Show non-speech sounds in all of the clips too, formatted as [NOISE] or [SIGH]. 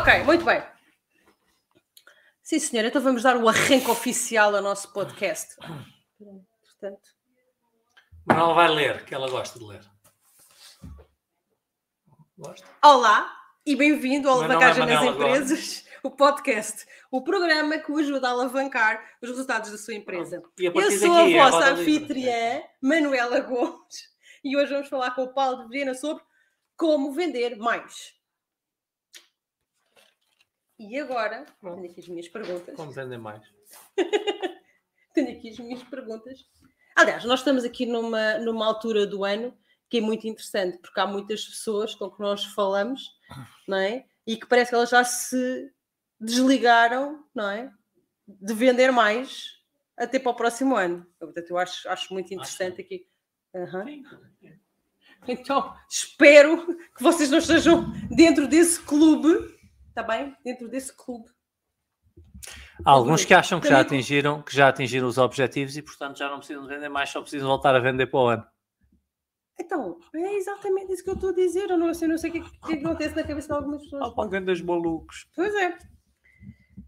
Ok, muito bem. Sim, senhora, então vamos dar o arranque oficial ao nosso podcast. Portanto, Manuela vai ler, que ela gosta de ler. Gosta? olá e bem-vindo ao Manuela Alavancagem nas Manela agora. Empresas, o podcast, o programa que o ajuda a alavancar os resultados da sua empresa. Eu sou é a vossa anfitriã, Manuela Gomes, e hoje vamos falar com o Paulo de Viena sobre como vender mais. E agora, tenho aqui as minhas perguntas. Como vendem mais? [LAUGHS] Tenho aqui as minhas perguntas. Aliás, nós estamos aqui numa, numa altura do ano que é muito interessante, porque há muitas pessoas com que nós falamos, não é? E que parece que elas já se desligaram, não é? De vender mais até para o próximo ano. Portanto, eu acho, acho muito interessante aqui. Aham. Então, espero que vocês não estejam dentro desse clube, está bem? Dentro desse clube. Há alguns que acham que já atingiram, que já atingiram os objetivos e, portanto, já não precisam de vender mais, só precisam voltar a vender para o ano. Então, é exatamente isso que eu estou a dizer. Eu não sei, não sei o que, é que acontece na cabeça de algumas pessoas. Ah, pá, grandes malucos. Pois é.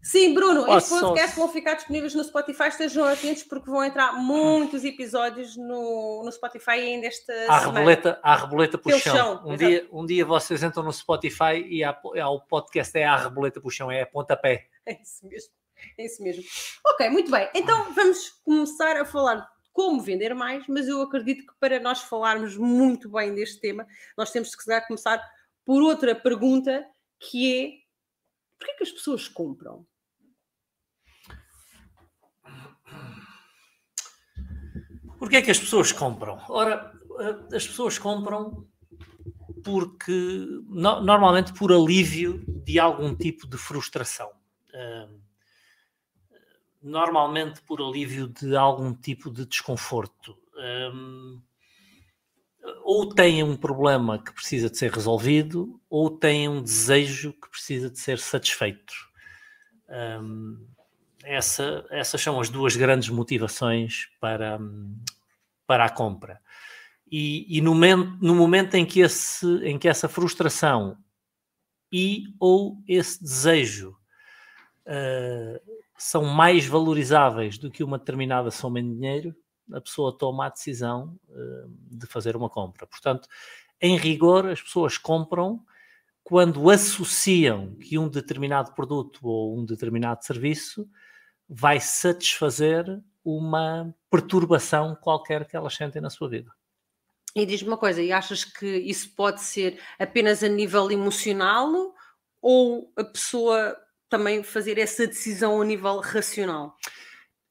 Sim, Bruno, Oh, este só- podcast vão ficar disponíveis no Spotify. Estejam atentos porque vão entrar muitos episódios no, no Spotify ainda esta semana. reboleta, há reboleta Pelo chão. chão, Um exato. dia, um dia vocês entram no Spotify e há, há o podcast é a reboleta chão, é a pontapé. [LAUGHS] É isso mesmo. É isso mesmo. Ok, muito bem. Então vamos começar a falar de como vender mais, mas eu acredito que para nós falarmos muito bem deste tema, nós temos que começar por outra pergunta que é porquê que as pessoas compram? Porquê é que as pessoas compram? Ora, eh, as pessoas compram porque, no- normalmente por alívio de algum tipo de frustração. Eh, Normalmente por alívio de algum tipo de desconforto. Eh, Ou têm um problema que precisa de ser resolvido, ou têm um desejo que precisa de ser satisfeito. Eh, essa- essas são as duas grandes motivações para, para a compra. E, e no, momento, no momento em que, esse, em que essa frustração e ou esse desejo ah, são mais valorizáveis do que uma determinada soma em dinheiro, a pessoa toma a decisão ah, de fazer uma compra. Portanto, em rigor, as pessoas compram quando associam que um determinado produto ou um determinado serviço vai satisfazer uma perturbação qualquer que elas sentem na sua vida. E diz-me uma coisa, e achas que isso pode ser apenas a nível emocional ou a pessoa também fazer essa decisão a nível racional?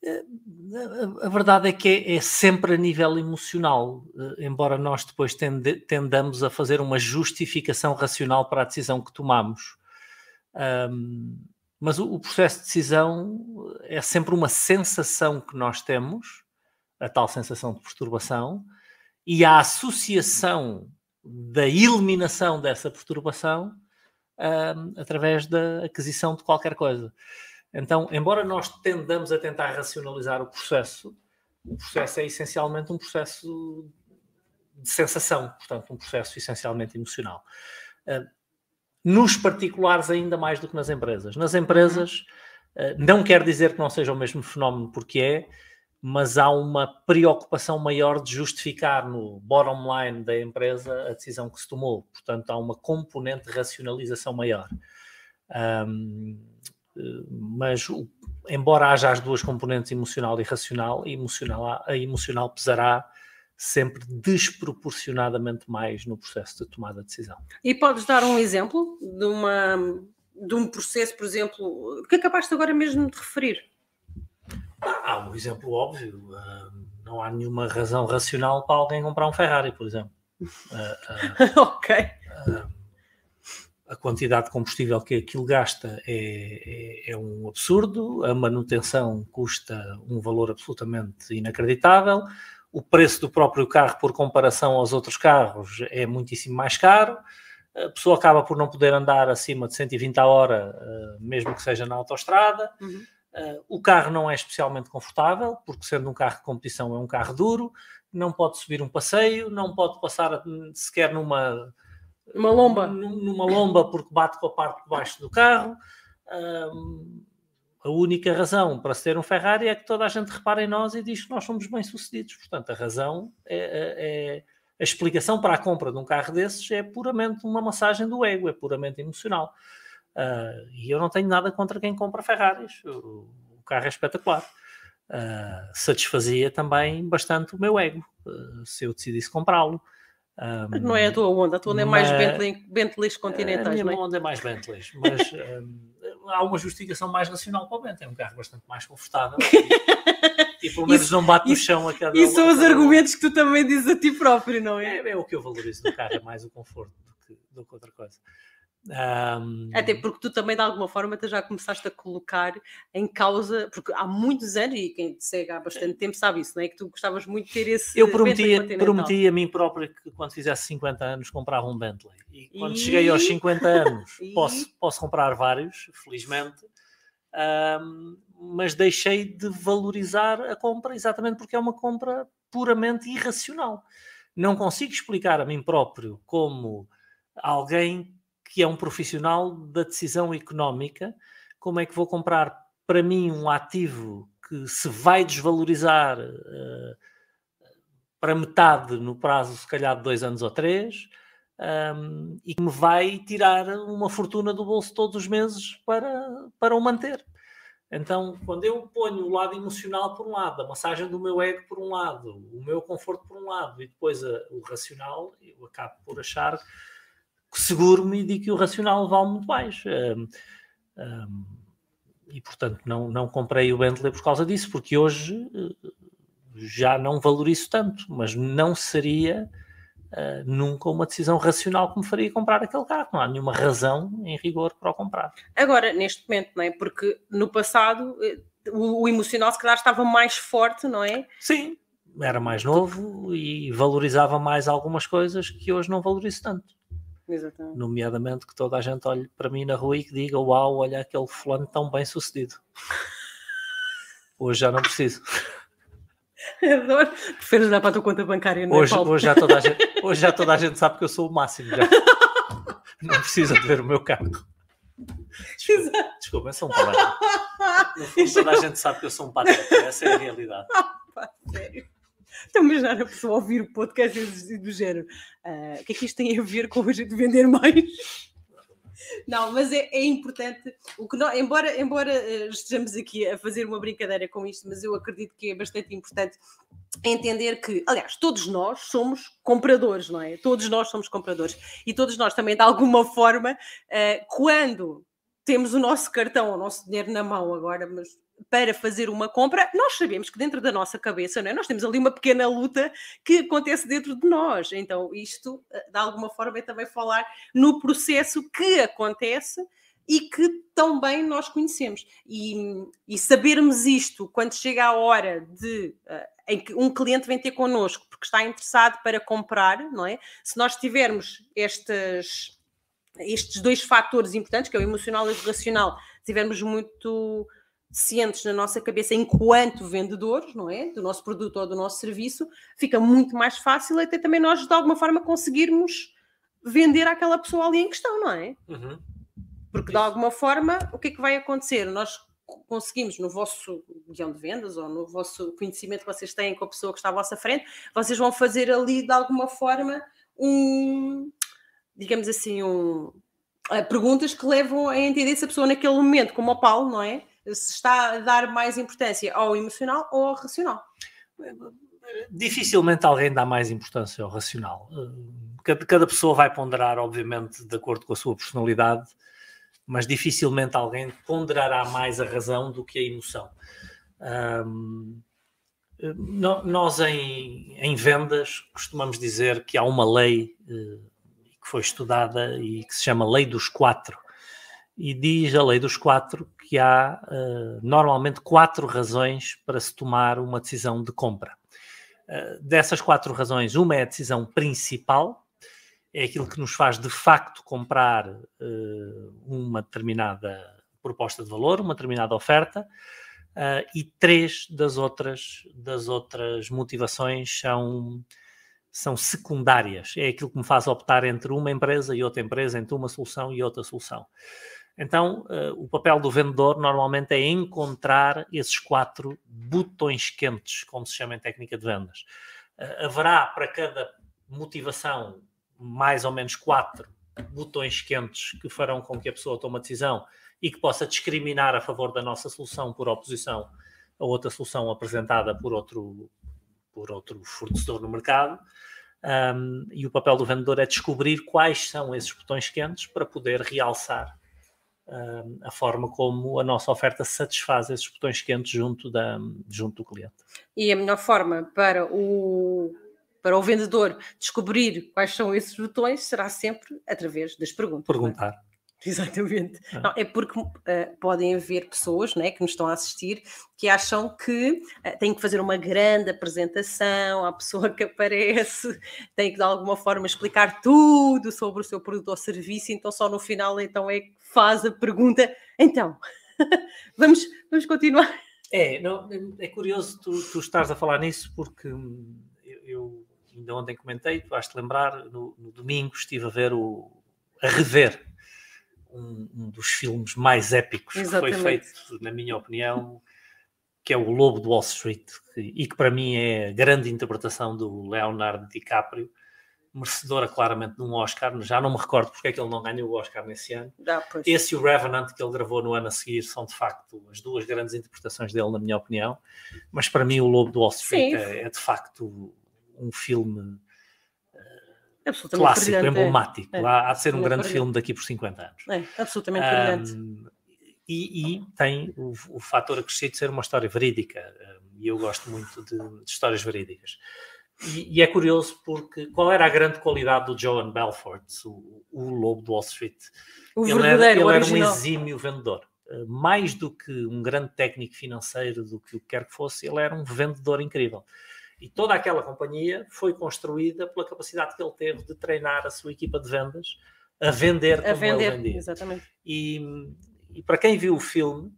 A, a verdade é que é, é sempre a nível emocional, eh, embora nós depois tende- tendamos a fazer uma justificação racional para a decisão que tomamos. Ahm, mas o, o processo de decisão é sempre uma sensação que nós temos, a tal sensação de perturbação, e a associação da eliminação dessa perturbação ahm, através da aquisição de qualquer coisa. Então, embora nós tendamos a tentar racionalizar o processo, o processo é essencialmente um processo de sensação, portanto, um processo essencialmente emocional. Nos particulares, ainda mais do que nas empresas. Nas empresas, uh, não quer dizer que não seja o mesmo fenómeno, porque é, mas há uma preocupação maior de justificar no bottom line da empresa a decisão que se tomou. Portanto, há uma componente de racionalização maior. Um, mas o- embora haja as duas componentes emocional e racional, emocional, a emocional pesará sempre desproporcionadamente mais no processo de tomada de decisão. E podes dar um exemplo de, uma, de um processo, por exemplo, que acabaste agora mesmo de referir? Há um exemplo óbvio, ah, não há nenhuma razão racional para alguém comprar um Ferrari, por exemplo. Ah, ah, [LAUGHS] ok. a quantidade de combustível que aquilo gasta é, é, é um absurdo, a manutenção custa um valor absolutamente inacreditável, o preço do próprio carro por comparação aos outros carros é muitíssimo mais caro, a pessoa acaba por não poder andar acima de 120 a hora, eh, mesmo que seja na autoestrada. Uhum. Eh, o carro não é especialmente confortável, porque sendo um carro de competição é um carro duro, não pode subir um passeio, não pode passar sequer numa Uma lomba. Numa lomba porque bate com a parte de baixo do carro. Um, a única razão para se ter um Ferrari é que toda a gente repara em nós e diz que nós somos bem-sucedidos. Portanto, a razão é, é, é, a explicação para a compra de um carro desses é puramente uma massagem do ego, é puramente emocional. Uh, e eu não tenho nada contra quem compra Ferraris. O, o carro é espetacular. Uh, satisfazia também bastante o meu ego uh, se eu decidisse comprá-lo. Um, não é a tua onda, a tua onda é mais Bentley, Bentleys continentais. A minha não é? onda é mais Bentleys, mas um, há uma justificação mais racional para o Bentley. É um carro bastante mais confortável [LAUGHS] e, e pelo menos isso, não bate no chão a cada E são os argumentos que tu também dizes a ti próprio, não é? É, é o que eu valorizo no carro, é mais o conforto do que, do que outra coisa. Um... Até porque tu também, de alguma forma, já começaste a colocar em causa, porque há muitos anos, e quem te segue há bastante tempo sabe isso, não é? Que tu gostavas muito de ter esse. Eu prometi, prometi a mim próprio que quando fizesse 50 anos comprava um Bentley. E quando e... cheguei aos 50 anos, [LAUGHS] e... posso, posso comprar vários, felizmente, um, mas deixei de valorizar a compra exatamente porque é uma compra puramente irracional. Não consigo explicar a mim próprio como alguém que é um profissional da decisão económica, como é que vou comprar para mim um ativo que se vai desvalorizar uh, para metade no prazo, se calhar, de dois anos ou três, um, ehm, e que me vai tirar uma fortuna do bolso todos os meses para, para o manter. Então, quando eu ponho o lado emocional por um lado, a massagem do meu ego por um lado, o meu conforto por um lado, e depois a, o racional, eu acabo por achar seguro-me e digo que o racional vale muito mais. Um, um, e portanto não, não comprei o Bentley por causa disso, porque hoje eh, já não valorizo tanto, mas não seria uh, nunca uma decisão racional que me faria comprar aquele carro. Não há nenhuma razão em rigor para o comprar. Agora, neste momento, não é? Porque no passado eh, o, o emocional se calhar estava mais forte, não é? Sim, era mais novo e valorizava mais algumas coisas que hoje não valorizo tanto. Exatamente. Nomeadamente que toda a gente olhe para mim na rua e que diga: Uau, olha aquele fulano tão bem sucedido. [LAUGHS] Hoje já não preciso. Adoro. Preferes dar para a tua conta bancária, não é, hoje, hoje, já toda a gente, hoje já toda a gente sabe que eu sou o máximo. Já. [LAUGHS] Não precisa de ver o meu carro. Desculpa, desculpa é só um palavra. No fundo, toda a gente sabe que eu sou um patriota. Essa é a realidade. [LAUGHS] Ah, sério. Então, mas a pessoa ouvir o podcast do género. Uh, o que é que isto tem a ver com a gente vender mais? Não, mas é, é importante, o que nós, embora, embora uh, estejamos aqui a fazer uma brincadeira com isto, mas eu acredito que é bastante importante entender que, aliás, todos nós somos compradores, não é? Todos nós somos compradores e todos nós também, de alguma forma, uh, quando temos o nosso cartão, o nosso dinheiro na mão agora, mas para fazer uma compra, nós sabemos que dentro da nossa cabeça, não é? nós temos ali uma pequena luta que acontece dentro de nós. Então, isto, eh, de alguma forma, é também falar no processo que acontece e que tão bem nós conhecemos. E, e sabermos isto quando chega a hora de. Uh, em que um cliente vem ter connosco porque está interessado para comprar, não é? Se nós tivermos estas, estes dois fatores importantes, que é o emocional e o racional, tivermos muito cientes na nossa cabeça enquanto vendedores, não é? Do nosso produto ou do nosso serviço, fica muito mais fácil até também nós, de alguma forma, conseguirmos vender àquela pessoa ali em questão, não é? Uhum. Porque, de alguma forma, o que é que vai acontecer? Nós conseguimos, no vosso guião de vendas ou no vosso conhecimento que vocês têm com a pessoa que está à vossa frente, vocês vão fazer ali, de alguma forma, um, digamos assim, um, eh, perguntas que levam a entender se a pessoa naquele momento, como o Paulo, não é? Se está a dar mais importância ao emocional ou ao racional? Dificilmente alguém dá mais importância ao racional. Cada, cada pessoa vai ponderar, obviamente, de acordo com a sua personalidade, mas dificilmente alguém ponderará mais a razão do que a emoção. Um, nós, em, em, vendas, costumamos dizer que há uma lei uh, que foi estudada e que se chama Lei dos Quatro e diz a lei dos quatro que há uh, normalmente quatro razões para se tomar uma decisão de compra. Uh, dessas quatro razões, uma é a decisão principal, é aquilo que nos faz de facto comprar uh, uma determinada proposta de valor, uma determinada oferta, e três das outras, das outras motivações são são secundárias. É aquilo que me faz optar entre uma empresa e outra empresa, entre uma solução e outra solução. Então, uh, o papel do vendedor normalmente é encontrar esses quatro botões quentes, como se chama em técnica de vendas. Uh, haverá para cada motivação mais ou menos quatro botões quentes que farão com que a pessoa tome a decisão e que possa discriminar a favor da nossa solução por oposição a outra solução apresentada por outro, por outro fornecedor no mercado. Um, e o papel do vendedor é descobrir quais são esses botões quentes para poder realçar a forma como a nossa oferta satisfaz esses botões quentes junto, da, junto do cliente. E a melhor forma para o, para o vendedor descobrir quais são esses botões será sempre através das perguntas. É? Perguntar. [LAUGHS] Exatamente. Ah. Não, é porque uh, podem haver pessoas né, que nos estão a assistir que acham que uh, têm que fazer uma grande apresentação à pessoa que aparece, [LAUGHS] tem que de alguma forma explicar tudo sobre o seu produto ou serviço, então só no final então é que faz a pergunta. Então, [LAUGHS] vamos, vamos continuar. É, não, é curioso tu, tu estás a falar nisso porque hum, eu, eu ainda ontem comentei, tu vais te lembrar, no, no domingo estive a ver o a rever um, um dos filmes mais épicos Exatamente. que foi feito, na minha opinião, que é o Lobo de Wall Street, e que para mim é a grande interpretação do Leonardo DiCaprio, merecedora claramente de um Oscar, já não me recordo porque é que ele não ganhou o Oscar nesse ano. Ah, Esse e o Revenant que ele gravou no ano a seguir são de facto as duas grandes interpretações dele, na minha opinião, mas para mim o Lobo de Wall Street é, é, de facto um filme clássico, brilhante, emblemático. É, Há, há de ser um grande filme daqui por 50 anos. É, absolutamente um, brilhante. E, e, tem o, o fator acrescido de ser uma história verídica. E eu gosto muito de, de histórias verídicas. E, e, é curioso porque qual era a grande qualidade do Joan Belfort, o, o lobo do Wall Street? O ele era, ele era um exímio vendedor. Eh, mais do que um grande técnico financeiro, do que o que quer que fosse, ele era um vendedor incrível. E toda aquela companhia foi construída pela capacidade que ele teve de treinar a sua equipa de vendas a vender como a vender, ele vendia. Exatamente. E, e para quem viu o filme,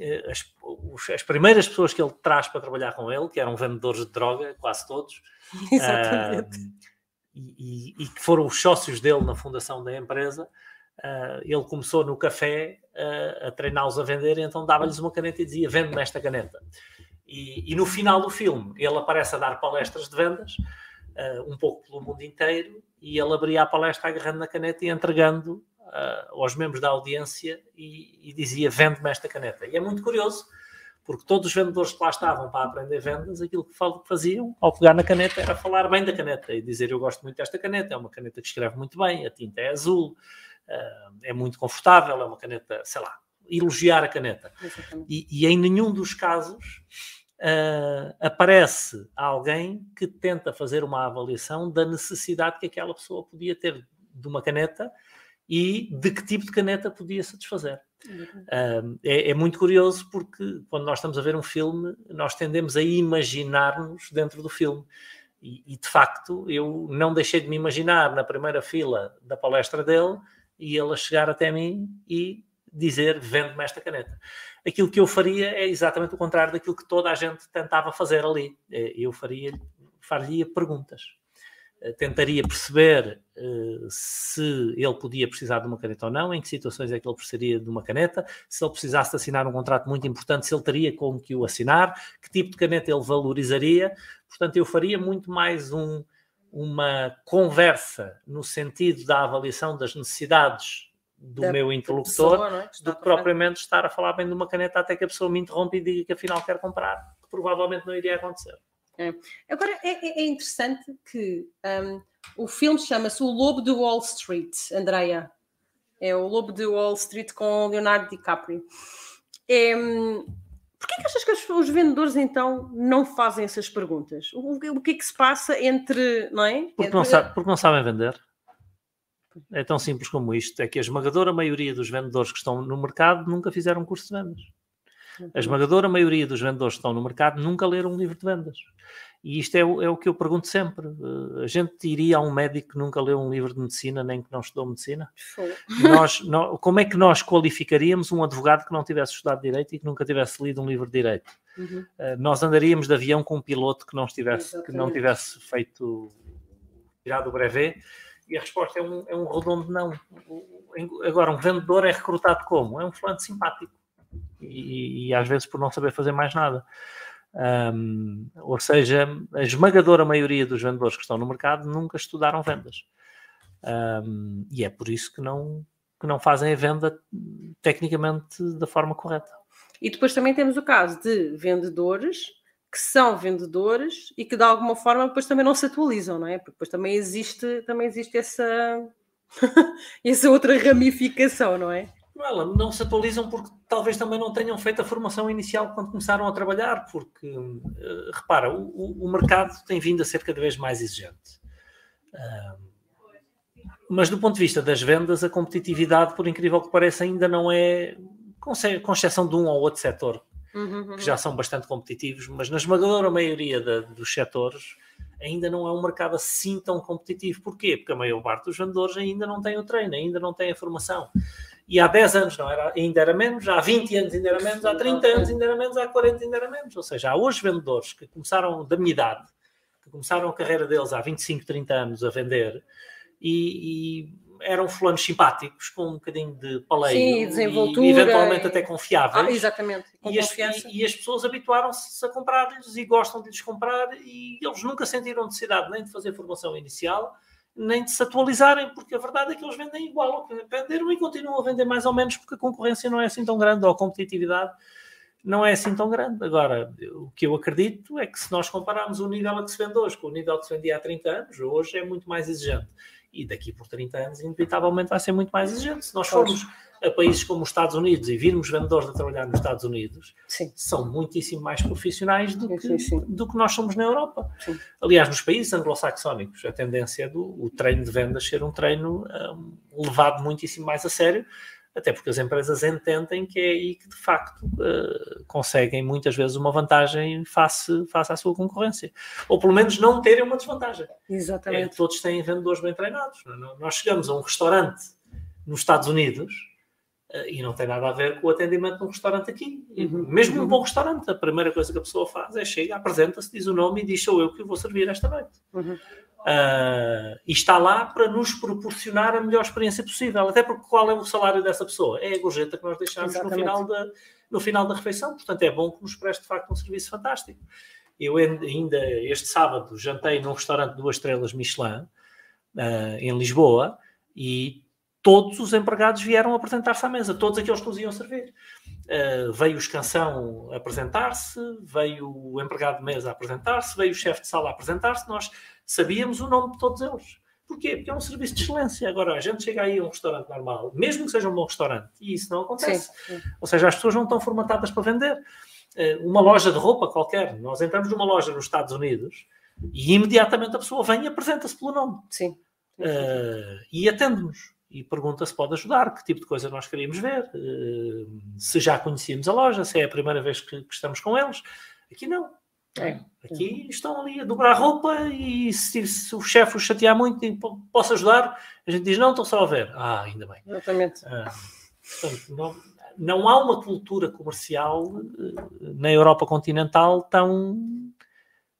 eh, as, as, primeiras pessoas que ele traz para trabalhar com ele, que eram vendedores de droga, quase todos, [LAUGHS] Exatamente. Uh, e, e, que foram os sócios dele na fundação da empresa, uh, ele começou no café uh, a treiná-los a vender, e então dava-lhes uma caneta e dizia: Vende-me esta caneta. E, e, no final do filme ele aparece a dar palestras de vendas, um pouco pelo mundo inteiro, e ele abria a palestra agarrando na caneta e entregando uh, aos membros da audiência e, e dizia: Vende-me esta caneta. E é muito curioso, porque todos os vendedores que lá estavam para aprender vendas, aquilo que faziam ao pegar na caneta era falar bem da caneta e dizer: Eu gosto muito desta caneta, é uma caneta que escreve muito bem, a tinta é azul, uh, é muito confortável, é uma caneta, sei lá, elogiar a caneta. E, e, em nenhum dos casos uh, aparece alguém que tenta fazer uma avaliação da necessidade que aquela pessoa podia ter de uma caneta e de que tipo de caneta podia satisfazer. Uh, é, é, muito curioso porque quando nós estamos a ver um filme, nós tendemos a imaginar-nos dentro do filme. E, e, de facto, eu não deixei de me imaginar na primeira fila da palestra dele e ele a chegar até mim e dizer vende-me esta caneta aquilo que eu faria é exatamente o contrário daquilo que toda a gente tentava fazer ali. Eh, eu faria, faria perguntas. Eh, tentaria perceber uh, se ele podia precisar de uma caneta ou não, em que situações é que ele precisaria de uma caneta, se ele precisasse assinar um contrato muito importante, se ele teria com que o assinar, que tipo de caneta ele valorizaria. Portanto, eu faria muito mais um, uma conversa no sentido da avaliação das necessidades do da meu interlocutor pessoa, é? do que propriamente estar a falar bem de uma caneta até que a pessoa me interrompe e diga que afinal quer comprar, que provavelmente não iria acontecer. É. Agora é, é, é interessante que um, o filme chama-se O Lobo de Wall Street, Andrea. É o Lobo de Wall Street com Leonardo DiCaprio. É, um, Porquê que achas que os vendedores então não fazem essas perguntas? O, o que é que se passa entre, não é? Porque, não, sabe, porque não sabem vender. É tão simples como isto: é que a esmagadora maioria dos vendedores que estão no mercado nunca fizeram curso de vendas. A esmagadora maioria dos vendedores que estão no mercado nunca leram um livro de vendas. E isto é o, é o que eu pergunto sempre. Uh, a gente iria a um médico que nunca leu um livro de medicina, nem que não estudou medicina? Nós, como é que nós qualificaríamos um advogado que não tivesse estudado direito e que nunca tivesse lido um livro de direito? Uhum. Uh, nós andaríamos de avião com um piloto que não, estivesse, que não tivesse feito do brevet? E a resposta é um, é um redondo não. Agora, um vendedor é recrutado como? É um fulano simpático. E, às vezes por não saber fazer mais nada. Um, ou seja, a esmagadora maioria dos vendedores que estão no mercado nunca estudaram vendas. Um, e é por isso que não, que não fazem a venda tecnicamente da forma correta. E depois também temos o caso de vendedores que são vendedores e que de alguma forma depois também não se atualizam, não é? Porque depois também existe, também existe essa, [LAUGHS] essa outra ramificação, não é? Não, não se atualizam porque talvez também não tenham feito a formação inicial quando começaram a trabalhar, porque, uh, repara, o, o, mercado tem vindo a ser cada vez mais exigente. Uh, mas do ponto de vista das vendas, a competitividade, por incrível que pareça, ainda não é, com exceção de um ou outro setor, uhum, uhum. que já são bastante competitivos, mas na esmagadora maioria dos setores ainda não é um mercado assim tão competitivo. Porquê? Porque a maior parte dos vendedores ainda não tem o treino, ainda não tem a formação. E há 10 anos não era, ainda era menos, há 20 anos ainda era menos, há 30 anos ainda era menos, há 40 ainda era menos. Ou seja, há hoje vendedores que começaram da minha idade, que começaram a carreira deles há 25, 30 anos a vender e, e eram fulanos simpáticos, com um bocadinho de paleio Sim, desenvoltura, e eventualmente até confiáveis. Ah, exatamente. E as, e, e as, pessoas habituaram-se a comprar-lhes e gostam de lhes comprar e eles nunca sentiram necessidade nem de fazer formação inicial nem de se atualizarem, porque a verdade é que eles vendem igual ao que venderam e continuam a vender mais ou menos porque a concorrência não é assim tão grande, ou a competitividade não é assim tão grande. Agora, o que eu acredito é que se nós compararmos o nível a que se vende hoje com o nível que se vendia há 30 anos, hoje é muito mais exigente. E daqui por 30 anos, inevitavelmente, vai ser muito mais exigente. Se nós formos a países como os Estados Unidos e virmos vendedores a trabalhar nos Estados Unidos, sim. são muitíssimo mais profissionais do que, sim, do que nós somos na Europa. Aliás, nos países anglo-saxónicos, a tendência é do o treino de vendas ser um treino um, levado muitíssimo mais a sério, até porque as empresas entendem que é aí que de facto uh, conseguem muitas vezes uma vantagem face, face à sua concorrência. Ou pelo menos não terem uma desvantagem. Exatamente. É, todos têm vendedores bem treinados. Nós chegamos a um restaurante nos Estados Unidos e não tem nada a ver com o atendimento num restaurante aqui. Uhum. Mesmo num bom restaurante, a primeira coisa que a pessoa faz é chega, apresenta-se, diz o nome e diz sou eu que vou servir esta noite. Uhum. Uh, e está lá para nos proporcionar a melhor experiência possível. Até porque qual é o salário dessa pessoa? É a gorjeta que nós deixamos no final, da, no final da refeição. Portanto, é bom que nos preste de facto um serviço fantástico. Eu ainda este sábado jantei num restaurante de duas estrelas Michelin, uh, em Lisboa, e todos os empregados vieram apresentar-se à mesa, todos aqueles que os iam servir. Uh, veio o escansão apresentar-se, veio o empregado de mesa apresentar-se, veio o chefe de sala apresentar-se, nós sabíamos o nome de todos eles. Porquê? Porque é um serviço de excelência. Agora, a gente chega aí a um restaurante normal, mesmo que seja um bom restaurante, e isso não acontece. Sim. Ou seja, as pessoas não estão formatadas para vender. Uh, uma loja de roupa qualquer, nós entramos numa loja nos Estados Unidos e imediatamente a pessoa vem e apresenta-se pelo nome. Sim. Uh, e atende-nos e pergunta se pode ajudar, que tipo de coisa nós queríamos ver, eh, se já conhecíamos a loja, se é a primeira vez que, que estamos com eles. Aqui não. É. Aqui estão ali a dobrar roupa e se, se o chefe os chatear muito e posso ajudar, a gente diz não, estou só a ver. Ah, ainda bem. Exatamente. Ah, portanto, não, não há uma cultura comercial eh, na Europa continental tão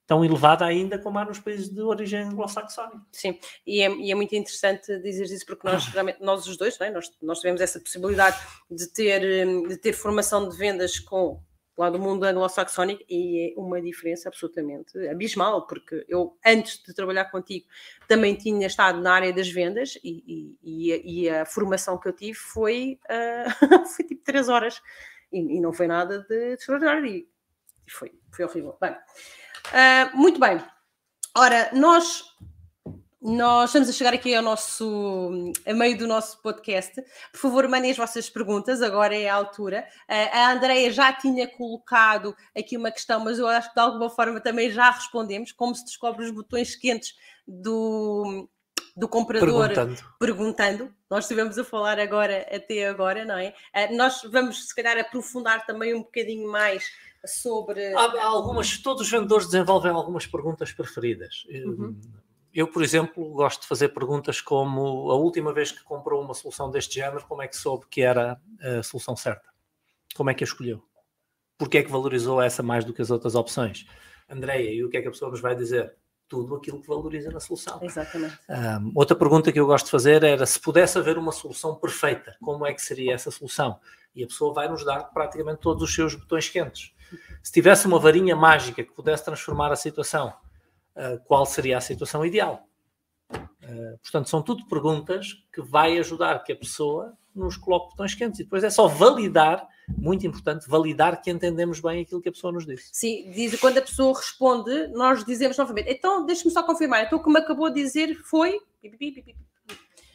tão elevada ainda como há nos países de origem anglo-saxónica. Sim, e é, e é, muito interessante dizer isso porque nós, realmente, nós os dois, é? nós, nós tivemos essa possibilidade de ter, hum, de ter formação de vendas com lá do mundo anglo-saxónico e é uma diferença absolutamente abismal, porque eu, antes de trabalhar contigo, também tinha estado na área das vendas e, e, e, a, e a, formação que eu tive foi, uh, [LAUGHS] foi tipo três horas e, não foi nada de extraordinário e foi, foi horrível. Bem, Uh, muito bem. Ora, nós nós estamos a chegar aqui ao nosso a meio do nosso podcast. Por favor, mandem as vossas perguntas, agora é a altura. Uh, a Andreia já tinha colocado aqui uma questão, mas eu acho que de alguma forma também já respondemos, como se descobre os botões quentes do, do comprador perguntando. perguntando. Nós estivemos a falar agora, até agora, não é? Uh, nós vamos, se calhar, aprofundar também um bocadinho mais sobre. Há, há algumas, todos os vendedores desenvolvem algumas perguntas preferidas. Uhum. Eu, por exemplo, gosto de fazer perguntas como a última vez que comprou uma solução deste género, como é que soube que era a solução certa? Como é que a escolheu? Porquê é que valorizou essa mais do que as outras opções? Andreia, e o que é que a pessoa nos vai dizer? Tudo aquilo que valoriza na solução. Exatamente. Um, outra pergunta que eu gosto de fazer era se pudesse haver uma solução perfeita, como é que seria essa solução? E a pessoa vai nos dar praticamente todos os seus botões quentes. Se tivesse uma varinha mágica que pudesse transformar a situação, uh, qual seria a situação ideal? Uh, portanto, são tudo perguntas que vai ajudar que a pessoa nos coloque botões quentes. E depois é só validar muito importante, validar que entendemos bem aquilo que a pessoa nos disse. Sim, diz, quando a pessoa responde, nós dizemos novamente, então deixe-me só confirmar, então o que me acabou de dizer foi.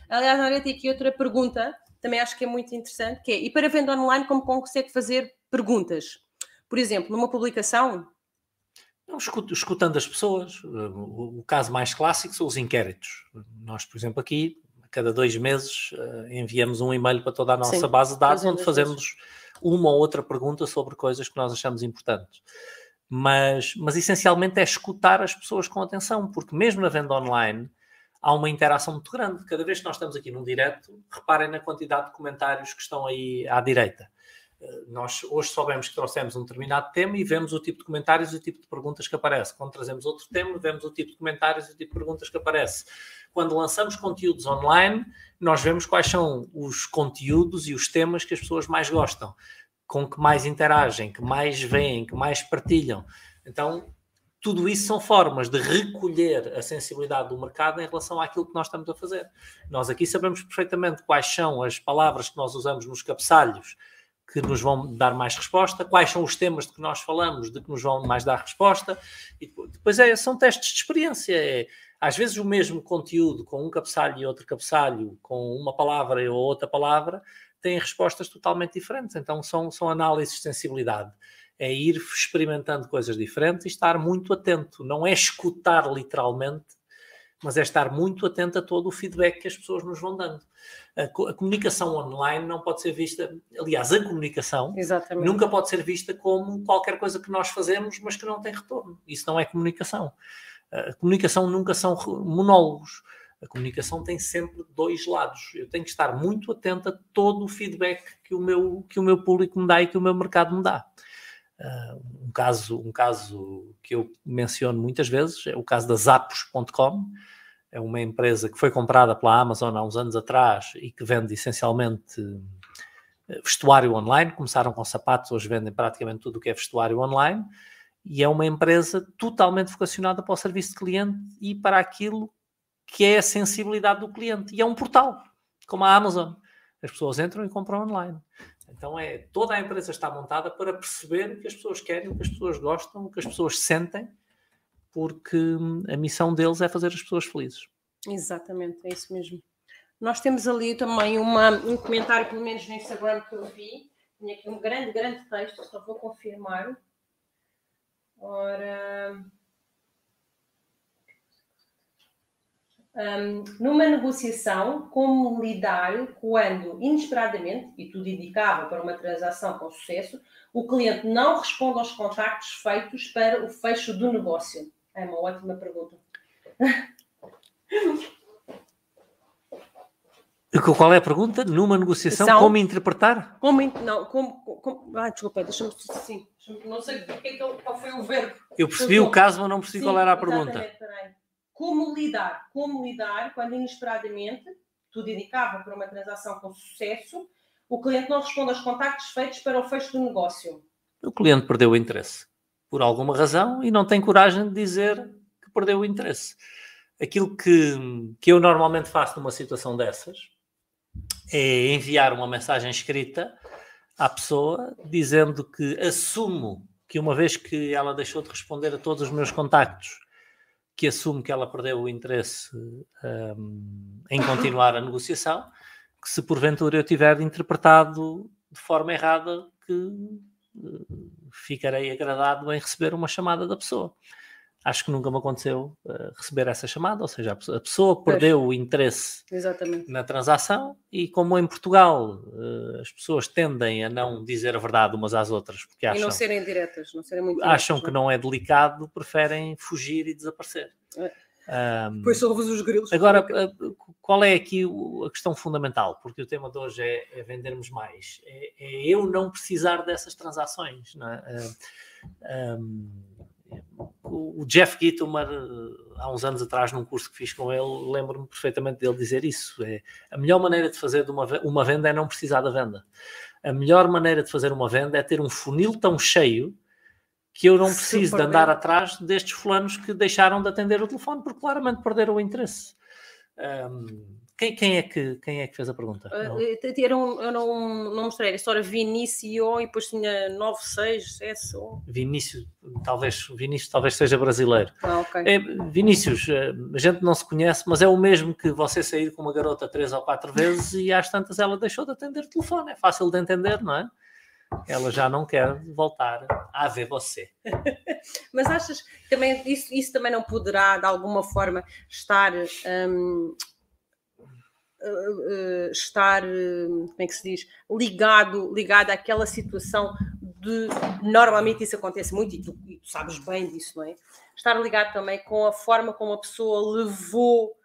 Aliás, agora tem aqui outra pergunta, também acho que é muito interessante, que é, e para venda online, como consegue fazer perguntas? Por exemplo, numa publicação, não, escutando as pessoas. O, caso mais clássico são os inquéritos. Nós, por exemplo, aqui, cada dois meses, eh, enviamos um e-mail para toda a nossa Sim, base de dados, onde fazemos uma ou outra pergunta sobre coisas que nós achamos importantes. Mas, mas essencialmente é escutar as pessoas com atenção, porque mesmo na venda online há uma interação muito grande. Cada vez que nós estamos aqui num direto, reparem na quantidade de comentários que estão aí à direita. Nós hoje soubemos que trouxemos um determinado tema e vemos o tipo de comentários e o tipo de perguntas que aparece. Quando trazemos outro tema, vemos o tipo de comentários e o tipo de perguntas que aparece. Quando lançamos conteúdos online, nós vemos quais são os conteúdos e os temas que as pessoas mais gostam, com que mais interagem, que mais veem, que mais partilham. Então, tudo isso são formas de recolher a sensibilidade do mercado em relação àquilo que nós estamos a fazer. Nós aqui sabemos perfeitamente quais são as palavras que nós usamos nos cabeçalhos que nos vão dar mais resposta, quais são os temas de que nós falamos, de que nos vão mais dar resposta, e depois é, são testes de experiência. É, às vezes o mesmo conteúdo com um cabeçalho e outro cabeçalho, com uma palavra ou outra palavra, tem respostas totalmente diferentes. Então são, são análises de sensibilidade. É ir experimentando coisas diferentes e estar muito atento. Não é escutar literalmente, mas é estar muito atento a todo o feedback que as pessoas nos vão dando. A, a comunicação online não pode ser vista, aliás, a comunicação Exatamente. nunca pode ser vista como qualquer coisa que nós fazemos, mas que não tem retorno. Isso não é comunicação. A comunicação nunca são monólogos. A comunicação tem sempre dois lados. Eu tenho que estar muito atento a todo o feedback que o meu, que o meu público me dá e que o meu mercado me dá. Uh, um, caso, um caso que eu menciono muitas vezes é o caso da Zappos.com, é uma empresa que foi comprada pela Amazon há uns anos atrás e que vende essencialmente eh, vestuário online. Começaram com sapatos, hoje vendem praticamente tudo o que é vestuário online. E é uma empresa totalmente vocacionada para o serviço de cliente e para aquilo que é a sensibilidade do cliente. E é um portal, como a Amazon. As pessoas entram e compram online. Então é toda a empresa está montada para perceber o que as pessoas querem, o que as pessoas gostam, o que as pessoas sentem porque hum, a missão deles é fazer as pessoas felizes. Exatamente, é isso mesmo. Nós temos ali também uma, um comentário, pelo menos no Instagram que eu vi, tinha aqui um grande, grande texto, só vou confirmar. Ora. Um, numa negociação, como lidar quando, inesperadamente, e tudo indicava para uma transação com sucesso, o cliente não responde aos contactos feitos para o fecho do negócio? É uma ótima pergunta. Qual é a pergunta? Numa negociação, São... como interpretar? Como, não, como, como... Ah, desculpa, deixa-me sim. Não sei porque, qual foi o verbo. Eu percebi o caso, mas não percebi sim, qual era a pergunta. Como lidar? Como lidar quando inesperadamente, tudo indicava para uma transação com sucesso, o cliente não responde aos contactos feitos para o fecho do negócio? O cliente perdeu o interesse por alguma razão e não tem coragem de dizer que perdeu o interesse. Aquilo que, que eu normalmente faço numa situação dessas é enviar uma mensagem escrita à pessoa dizendo que assumo que uma vez que ela deixou de responder a todos os meus contactos, que assumo que ela perdeu o interesse um, em continuar a negociação, que se porventura eu tiver interpretado de forma errada que ficarei agradado em receber uma chamada da pessoa. Acho que nunca me aconteceu uh, receber essa chamada, ou seja, a pessoa perdeu pois. o interesse Exatamente. na transação e como em Portugal uh, as pessoas tendem a não dizer a verdade umas às outras porque acham, e não serem diretas, não serem muito diretas, acham que não é delicado, preferem fugir e desaparecer. É. Um, pois os grilos. Agora, eh, qual é aqui a questão fundamental? Porque o tema de hoje é, é vendermos mais. É, é, eu não precisar dessas transações. Não é? um, o Jeff Gitomer, há uns anos atrás, num curso que fiz com ele, lembro-me perfeitamente dele dizer isso. É, a melhor maneira de fazer de uma, uma venda é não precisar da venda. A melhor maneira de fazer uma venda é ter um funil tão cheio que eu não preciso Super de andar bem. atrás destes fulanos que deixaram de atender o telefone porque claramente perderam o interesse. Um, quem, quem, é que, quem é que fez a pergunta? Uh, era um, eu não, não mostrei, a história Vinícius e depois tinha 96, S ou... Vinícius, talvez, Vinícius talvez seja brasileiro. Ah, okay. é, Vinícius, a gente não se conhece, mas é o mesmo que você sair com uma garota três ou quatro vezes e às tantas ela deixou de atender o telefone. É fácil de entender, não é? Ela já não quer voltar a ver você. [LAUGHS] mas achas que também, isso, isso também não poderá, de alguma forma, estar... Um, uh, estar, uh, como é que se diz, ligado, ligado àquela situação de, normalmente isso acontece muito, e tu, e tu, sabes bem disso, não é? Estar ligado também com a forma como a pessoa levou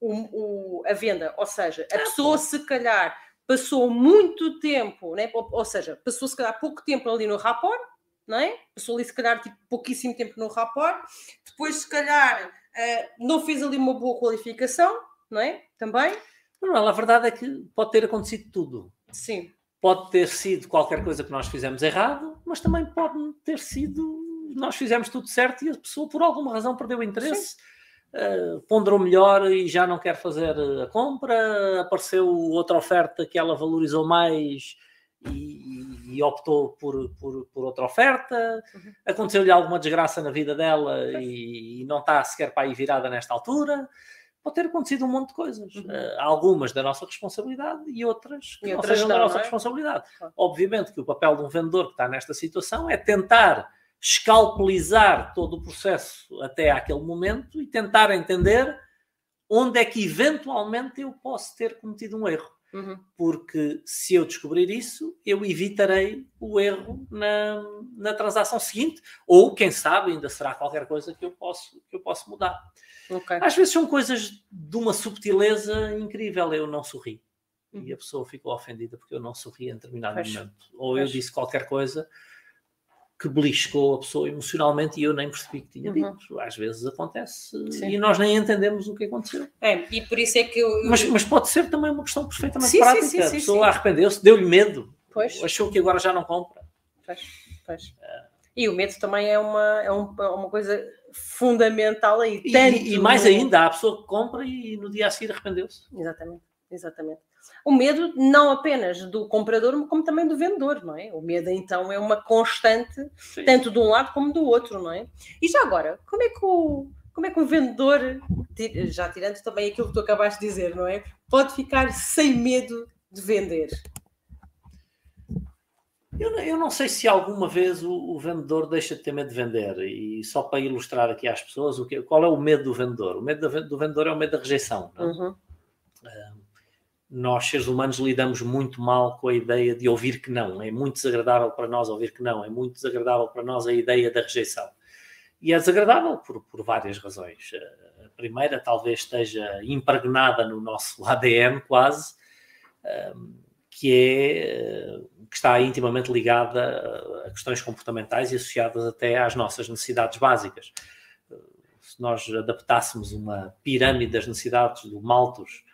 o, o, a venda, ou seja, a pessoa se calhar passou muito tempo, né? ou, ou seja, passou se calhar pouco tempo ali no rapport, não é? Passou ali se calhar tipo, pouquíssimo tempo no rapport, depois se calhar uh, não fez ali uma boa qualificação, não é? Também. Não, a verdade é que pode ter acontecido tudo. Sim. Pode ter sido qualquer coisa que nós fizemos errado, mas também pode ter sido nós fizemos tudo certo e a pessoa por alguma razão perdeu o interesse, uh, ponderou melhor e já não quer fazer a compra, apareceu outra oferta que ela valorizou mais e, e optou por, por, por, outra oferta, uhum. aconteceu-lhe alguma desgraça na vida dela e, e não está sequer para aí virada nesta altura pode ter acontecido um monte de coisas. Uhum. Uh, algumas da nossa responsabilidade e outras que e não outras sejam não, da nossa é? responsabilidade. Obviamente que o papel de um vendedor que está nesta situação é tentar escalpelizar todo o processo até aquele momento e tentar entender onde é que eventualmente eu posso ter cometido um erro. Uhum. Porque se eu descobrir isso, eu evitarei o erro na, na transação seguinte, ou quem sabe ainda será qualquer coisa que eu posso, que eu posso mudar. Okay. Às vezes são coisas de uma subtileza incrível. Eu não sorri. Uhum. E a pessoa ficou ofendida porque eu não sorri em determinado Fecho. momento. Ou eu disse qualquer coisa que beliscou a pessoa emocionalmente e eu nem percebi que tinha uhum. dito. Às vezes acontece sim. e nós nem entendemos o que aconteceu. É, e por isso é que eu... mas, mas, pode ser também uma questão perfeitamente sim, prática. Sim, sim, a pessoa arrependeu-se, deu-lhe medo, pois. achou que agora já não compra. Pois, pois. É. E o medo também é uma, é, é uma coisa fundamental aí. Tanto e, e mais ainda, a pessoa que compra e no dia a seguir arrependeu-se. Exatamente, exatamente. O medo não apenas do comprador, como também do vendedor, não é? O medo, então, é uma constante, Sim. tanto de um lado como do outro, não é? E já agora, como é que o, como é que o vendedor, já tirando também aquilo que tu acabaste de dizer, não é? Pode ficar sem medo de vender? Eu, eu não sei se alguma vez o, o, vendedor deixa de ter medo de vender. E só para ilustrar aqui às pessoas, o que, qual é o medo do vendedor? O medo do, do vendedor é o medo da rejeição. É? Uhum. Uh, nós, seres humanos, lidamos muito mal com a ideia de ouvir que não. É muito desagradável para nós ouvir que não. É muito desagradável para nós a ideia da rejeição. E é desagradável por, por várias razões. A primeira, talvez esteja impregnada no nosso [LAUGHS] ADN, quase, que é que está intimamente ligada a questões comportamentais e associadas até às nossas necessidades básicas. Se nós adaptássemos uma pirâmide das necessidades do Malthus,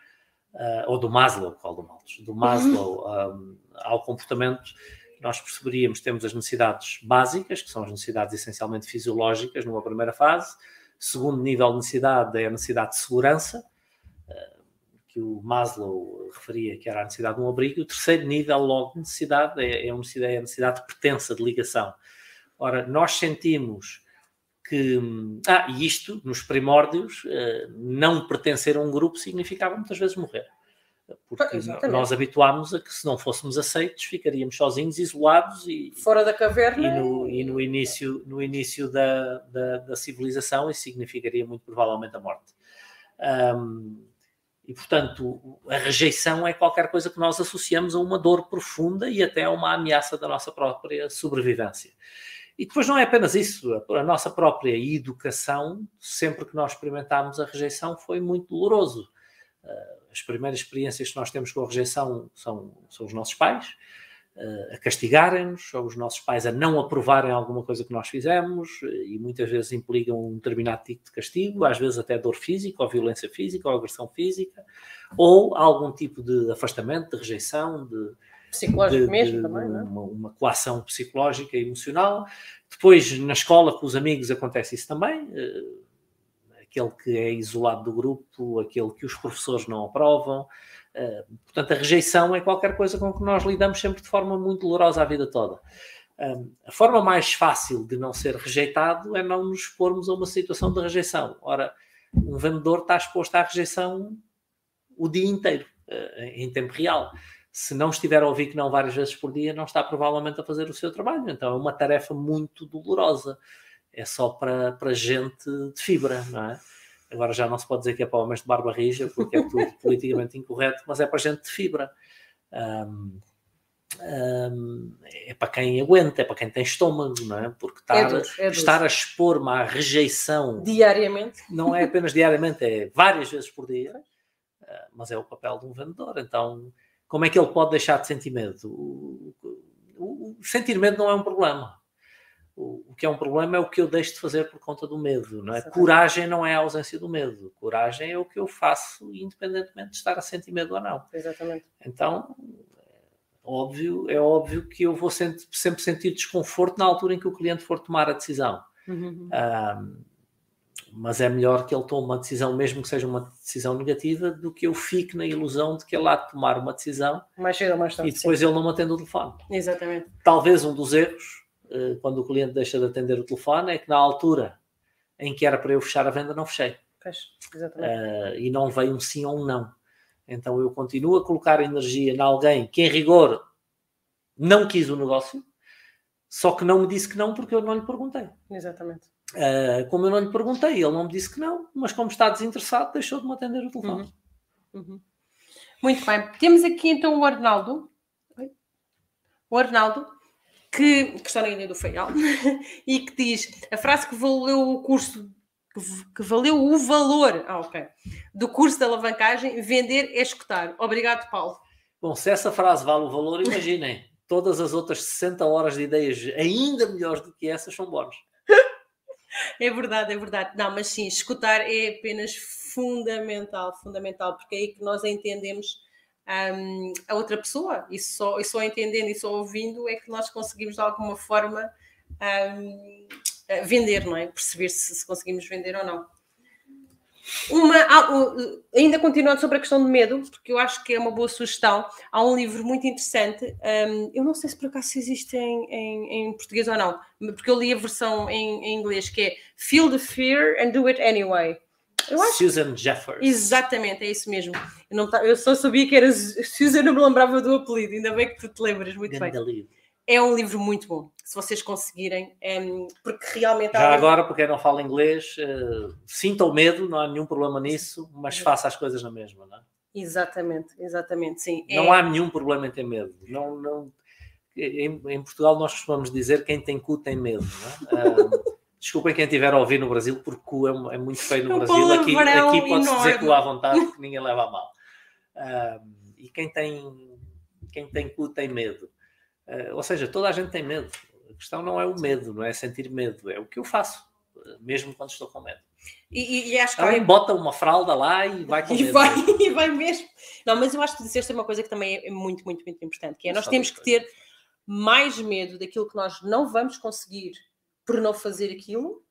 uh, ou do Maslow, qual do Malthus? Do Maslow um, ao comportamento, nós perceberíamos que temos as necessidades básicas, que são as necessidades essencialmente fisiológicas, numa primeira fase. Segundo nível de necessidade é a necessidade de segurança, que o Maslow referia que era a necessidade de um abrigo, o terceiro nível logo de necessidade é, é, uma necessidade, é a necessidade de pertença, de ligação. Ora, nós sentimos que, ah, e isto, nos primórdios, eh, não pertencer a um grupo significava muitas vezes morrer. Porque Exatamente. nós habituámos a que se não fôssemos aceitos, ficaríamos sozinhos, isolados e... Fora da caverna. E no, e no início, no início da, da, da, civilização isso significaria muito provavelmente a morte. Um, e, portanto, a rejeição é qualquer coisa que nós associamos a uma dor profunda e até a uma ameaça da nossa própria sobrevivência. E depois não é apenas isso, a nossa própria educação, sempre que nós experimentámos a rejeição, foi muito doloroso. Ah, as primeiras experiências que nós temos com a rejeição são, são os nossos pais, a castigarem-nos, ou os nossos pais a não aprovarem alguma coisa que nós fizemos, e muitas vezes implicam um determinado tipo de castigo, às vezes até dor física, ou violência física, ou agressão física, ou algum tipo de afastamento, de rejeição, de, psicológico de, mesmo de, também, não é? Uma, uma coação psicológica e emocional. Depois, na escola, com os amigos, acontece isso também. Uh, aquele que é isolado do grupo, aquele que os professores não aprovam. Uh, portanto, a rejeição é qualquer coisa com que nós lidamos sempre de forma muito dolorosa a vida toda. Uh, a forma mais fácil de não ser rejeitado é não nos expormos a uma situação de rejeição. Ora, um vendedor está exposto à rejeição o dia inteiro, uh, em tempo real. Se não estiver a ouvir que não várias vezes por dia, não está provavelmente a fazer o seu trabalho. Então é uma tarefa muito dolorosa. É só para, para gente de fibra, não é? Agora já não se pode dizer que é para homens de barba rija, porque é [LAUGHS] tudo politicamente incorreto, mas é para gente de fibra. Um, um, é para quem aguenta, é para quem tem estômago, não é? Porque estar, é duro, é estar a expor-me à rejeição diariamente não é apenas diariamente, é várias vezes por dia, uh, mas é o papel de um vendedor. Então, como é que ele pode deixar de sentir medo? O, o, o sentir medo não é um problema. O, que é um problema é o que eu deixo de fazer por conta do medo, não é? Coragem não é a ausência do medo. Coragem é o que eu faço independentemente de estar a sentir medo ou não. Exatamente. Então, óbvio, é óbvio que eu vou sempre, sempre sentir desconforto na altura em que o cliente for tomar a decisão. Uhum. Um, mas é melhor que ele tome uma decisão, mesmo que seja uma decisão negativa, do que eu fique na ilusão de que ele há de tomar uma decisão mais cedo ou mais tarde, e depois sim. ele não me atende o telefone. Exatamente. Talvez um dos erros quando o cliente deixa de atender o telefone, é que na altura em que era para eu fechar a venda, não fechei. Pois, uh, e não veio um sim ou um não. Então eu continuo a colocar energia em alguém que, em rigor, não quis o negócio, só que não me disse que não porque eu não lhe perguntei. Exatamente. Uh, como eu não lhe perguntei, ele não me disse que não, mas como está desinteressado, deixou de me atender o telefone. Uhum. Uhum. Muito bem. Temos aqui então o Arnaldo. O Arnaldo que, que está na Ilha do Feial [LAUGHS] e que diz a frase que valeu o curso que valeu o valor ah, okay, do curso de alavancagem, vender é escutar. Obrigado, Paulo. Bom, se essa frase vale o valor, imaginem, [LAUGHS] todas as outras 60 horas de ideias ainda melhores do que essas são bónus. É verdade, é verdade. Não, mas sim, escutar é apenas fundamental, fundamental, porque é aí que nós entendemos um, a outra pessoa. E só, e só entendendo e só ouvindo é que nós conseguimos de alguma forma um, vender, não é? Perceber se, se, conseguimos vender ou não. Uma, ainda continuando sobre a questão de medo, porque eu acho que é uma boa sugestão. Há um livro muito interessante, um, eu não sei se por acaso existe em, em, em, português ou não, porque eu li a versão em, em inglês, que é Feel the Fear and Do It Anyway acho... Susan Jeffers. Exatamente, é isso mesmo. Eu, não, eu só sabia que era Susan, não me lembrava do apelido, ainda bem que tu te lembras muito bem. É um livro muito bom, se vocês conseguirem, é, porque realmente... Já agora, porque não fala inglês, uh, sinta o medo, não há nenhum problema nisso, mas faça as coisas na mesma, não é? Exatamente, exatamente, sim. Não é... há nenhum problema em ter medo. Não, não... Em, em, Portugal nós costumamos dizer quem tem cu tem medo, não é? [LAUGHS] Desculpem quem estiver a ouvir no Brasil, porque cu é, é muito feio no Brasil. Aqui, aqui pode-se dizer cu à vontade, porque ninguém leva a mal. Uh, e quem tem, quem tem cu tem medo. Uh, ou seja, toda a gente tem medo. A questão não é o medo, não é sentir medo, é o que eu faço, mesmo quando estou com medo. E, e, acho que Alguém bota uma fralda lá e vai com e medo. Vai, [LAUGHS] e vai mesmo. Não, mas eu acho que disseste uma coisa que também é muito, muito, muito importante, que é nós temos que ter mais medo daquilo que nós não vamos conseguir por não fazer aquilo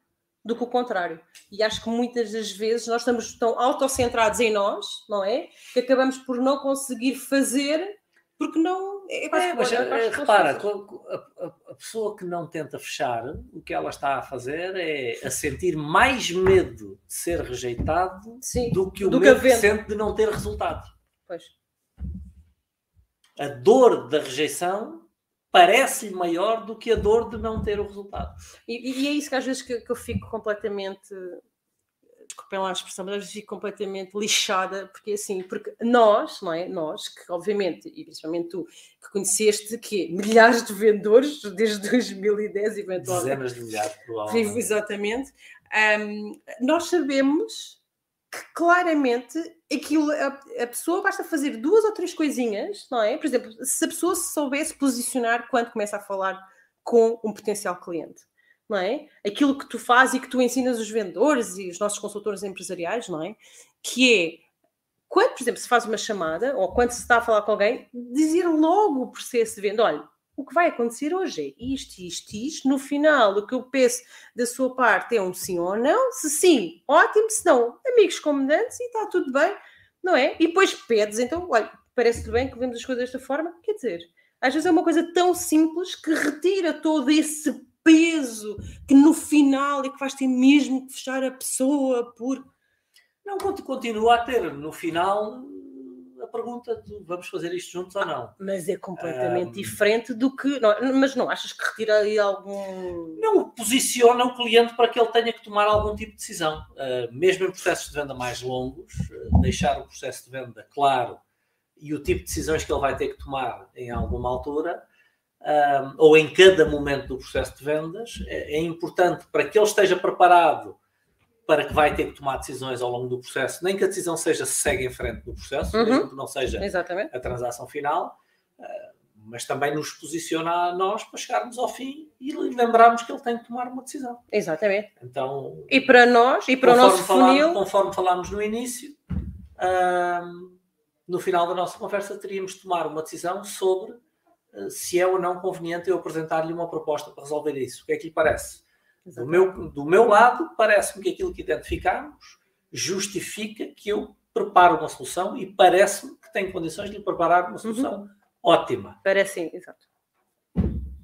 do que o contrário. E acho que muitas das vezes nós estamos tão autocentrados em nós, não é? Que acabamos por não conseguir fazer porque não. É, é, mas, é, repara, a, a, a, pessoa que não tenta fechar, o que ela está a fazer é a sentir mais medo de ser rejeitado Sim, do que o do medo que, que sente de não ter resultado. Pois. A dor da rejeição parece maior do que a dor de não ter o resultado. E, e é isso que às vezes que, que eu fico completamente desculpem lá a expressão, mas às vezes fico completamente lixada, porque assim, porque nós, não é? Nós, que obviamente, e principalmente tu, que conheceste que milhares de vendedores desde 2010, eventualmente. Dezenas de milhares, provavelmente. Exatamente. Um, nós sabemos que claramente aquilo, a, a, pessoa basta fazer duas ou três coisinhas, não é? Por exemplo, se a pessoa se soubesse posicionar quando começa a falar com um potencial cliente, não é? Aquilo que tu fazes e que tu ensinas os vendedores e os nossos consultores empresariais, não é? Que é quando, por exemplo, se faz uma chamada ou quando se está a falar com alguém, dizer logo o processo de venda: olha, o que vai acontecer hoje é isto, isto, isto. No final, o que eu peço da sua parte é um sim ou não. Se sim, ótimo. Se não, amigos como antes e está tudo bem, não é? E depois pedes, então, olha, parece-te bem que vemos as coisas desta forma? Quer dizer, às vezes é uma coisa tão simples que retira todo esse peso que no final é que vais ter mesmo que fechar a pessoa por. Não, continua a ter no final pergunta de vamos fazer isto juntos ou não. Mas é completamente um, diferente do que. Não, mas não achas que retira aí algum. Não, posiciona o cliente para que ele tenha que tomar algum tipo de decisão. Uh, mesmo em processos de venda mais longos, uh, deixar o processo de venda claro e o tipo de decisões que ele vai ter que tomar em alguma altura. Uh, ou em cada momento do processo de vendas, é, é importante para que ele esteja preparado para que vai ter que tomar decisões ao longo do processo, nem que a decisão seja se segue em frente no processo, uhum. mesmo que não seja Exatamente. a transação final, eh, mas também nos posiciona a nós para chegarmos ao fim e lembrarmos que ele tem que tomar uma decisão. Exatamente. Então, e para nós, e para o nosso funil... conforme falámos no início, no final da nossa conversa teríamos de tomar uma decisão sobre uh, se é ou não conveniente eu apresentar-lhe uma proposta para resolver isso. O que é que lhe parece? Do meu, do meu lado, parece-me que aquilo que identificamos justifica que eu preparo uma solução e parece-me que tenho condições de lhe preparar uma solução uhum. ótima. Parece sim, exato.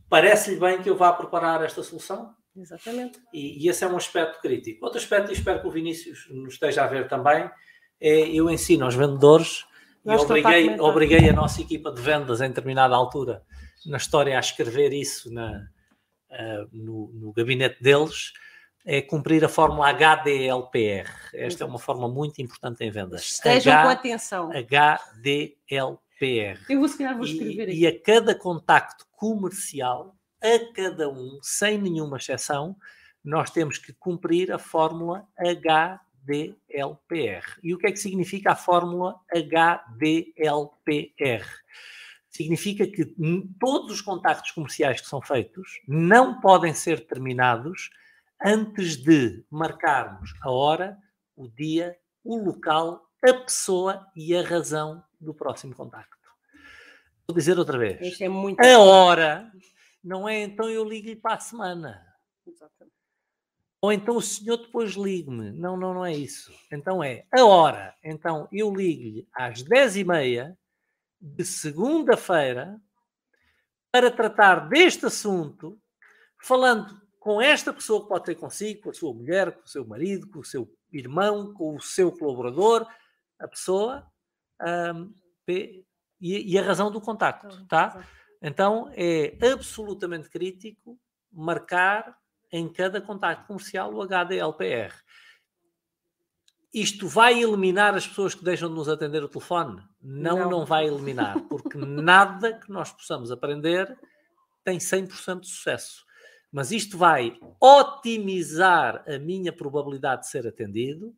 Parece-lhe bem que eu vá preparar esta solução? Exatamente. E, e, esse é um aspecto crítico. Outro aspecto, e espero que o Vinícius nos esteja a ver também, é eu ensino aos vendedores e obriguei, obriguei a nossa equipa de vendas em determinada altura na história a escrever isso na, uh, no, no, gabinete deles é cumprir a fórmula HDLPR. Esta é uma forma muito importante em vendas. Estejam H, com atenção. HDLPR. Eu vou, se calhar, vou escrever e, aqui. E a cada contacto comercial, a cada um, sem nenhuma exceção, nós temos que cumprir a fórmula HDLPR. E o que é que significa a fórmula HDLPR? Significa que todos os contactos comerciais que são feitos não podem ser terminados antes de marcarmos a hora, o dia, o local, a pessoa e a razão do próximo contacto. Vou dizer outra vez. É muito a hora não é então eu ligo-lhe para a semana. Exatamente. Ou então o senhor depois ligue-me. Não, não, não é isso. Então é a hora. Então eu ligo-lhe às 10h30 de segunda-feira para tratar deste assunto, falando com esta pessoa que pode ter consigo, com a sua mulher, com o seu marido, com o seu irmão, com o seu colaborador, a pessoa um, e, e, a razão do contacto, tá? Então é absolutamente crítico marcar em cada contacto comercial o HDLPR. Isto vai eliminar as pessoas que deixam de nos atender o telefone? Não, não, não vai eliminar, porque nada que nós possamos aprender tem 100% de sucesso. Mas isto vai otimizar a minha probabilidade de ser atendido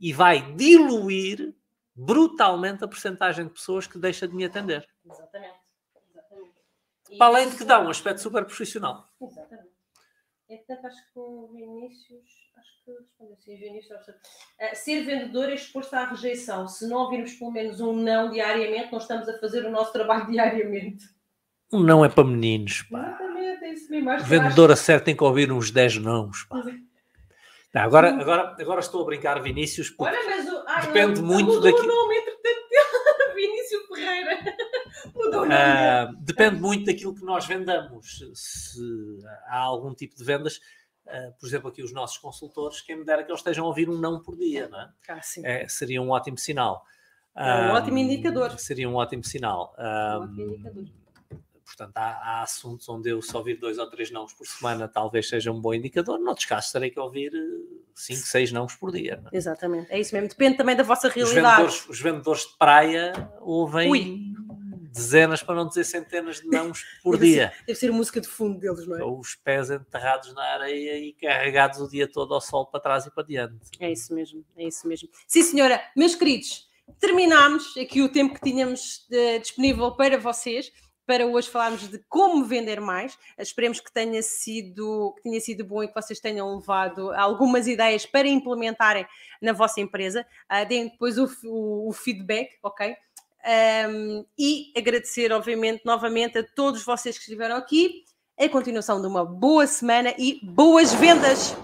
e vai diluir brutalmente a porcentagem de pessoas que deixa de me atender. Exatamente. Exatamente. Para além de que dá um aspecto super profissional. Exatamente. Entretanto, acho que o Vinícius acho que respondeu sim, Vinícius. Uh, ser vendedor é expor-se à rejeição. Se não ouvirmos pelo menos um não diariamente, não estamos a fazer o nosso trabalho [LAUGHS] diariamente. Um não é para meninos, pá. Exatamente, é isso mesmo. Acho vendedor acho... certo tem que ouvir uns 10 nãos, pá. Não, agora, agora, agora estou a brincar, Vinícius, porque Olha, o... Ai, depende muito daqui... nome, entretanto, Vinícius Ferreira. Uh, depende muito daquilo que nós vendamos. Se há algum tipo de vendas, Uh, por exemplo, aqui os nossos consultores, quem me dera que eles estejam a ouvir um não por dia, não é? Ah, é seria um ótimo sinal. É um, um ótimo indicador. Seria um ótimo sinal. Um, um ótimo indicador. Portanto, há, há, assuntos onde eu só ouvir dois ou três nãos por semana talvez seja um bom indicador. Noutros casos, terei que ouvir eh, cinco, seis nãos por dia. É? Exatamente, é isso mesmo. Depende também da vossa realidade. Os vendedores, os vendedores de praia ouvem Ui. Dezenas, para não dizer centenas de nãos por deve dia. Ser, deve ser a música de fundo deles, não é? Os pés enterrados na areia e carregados o dia todo ao sol para trás e para diante. É isso mesmo, é isso mesmo. Sim, senhora, meus queridos, terminámos aqui o tempo que tínhamos de, eh, disponível para vocês para hoje falarmos de como vender mais. Esperemos que tenha sido, que tenha sido bom e que vocês tenham levado algumas ideias para implementarem na vossa empresa. Uh, deem depois o, o, o feedback, ok? Um, e agradecer, obviamente, novamente a todos vocês que estiveram aqui. A continuação de uma boa semana e boas vendas!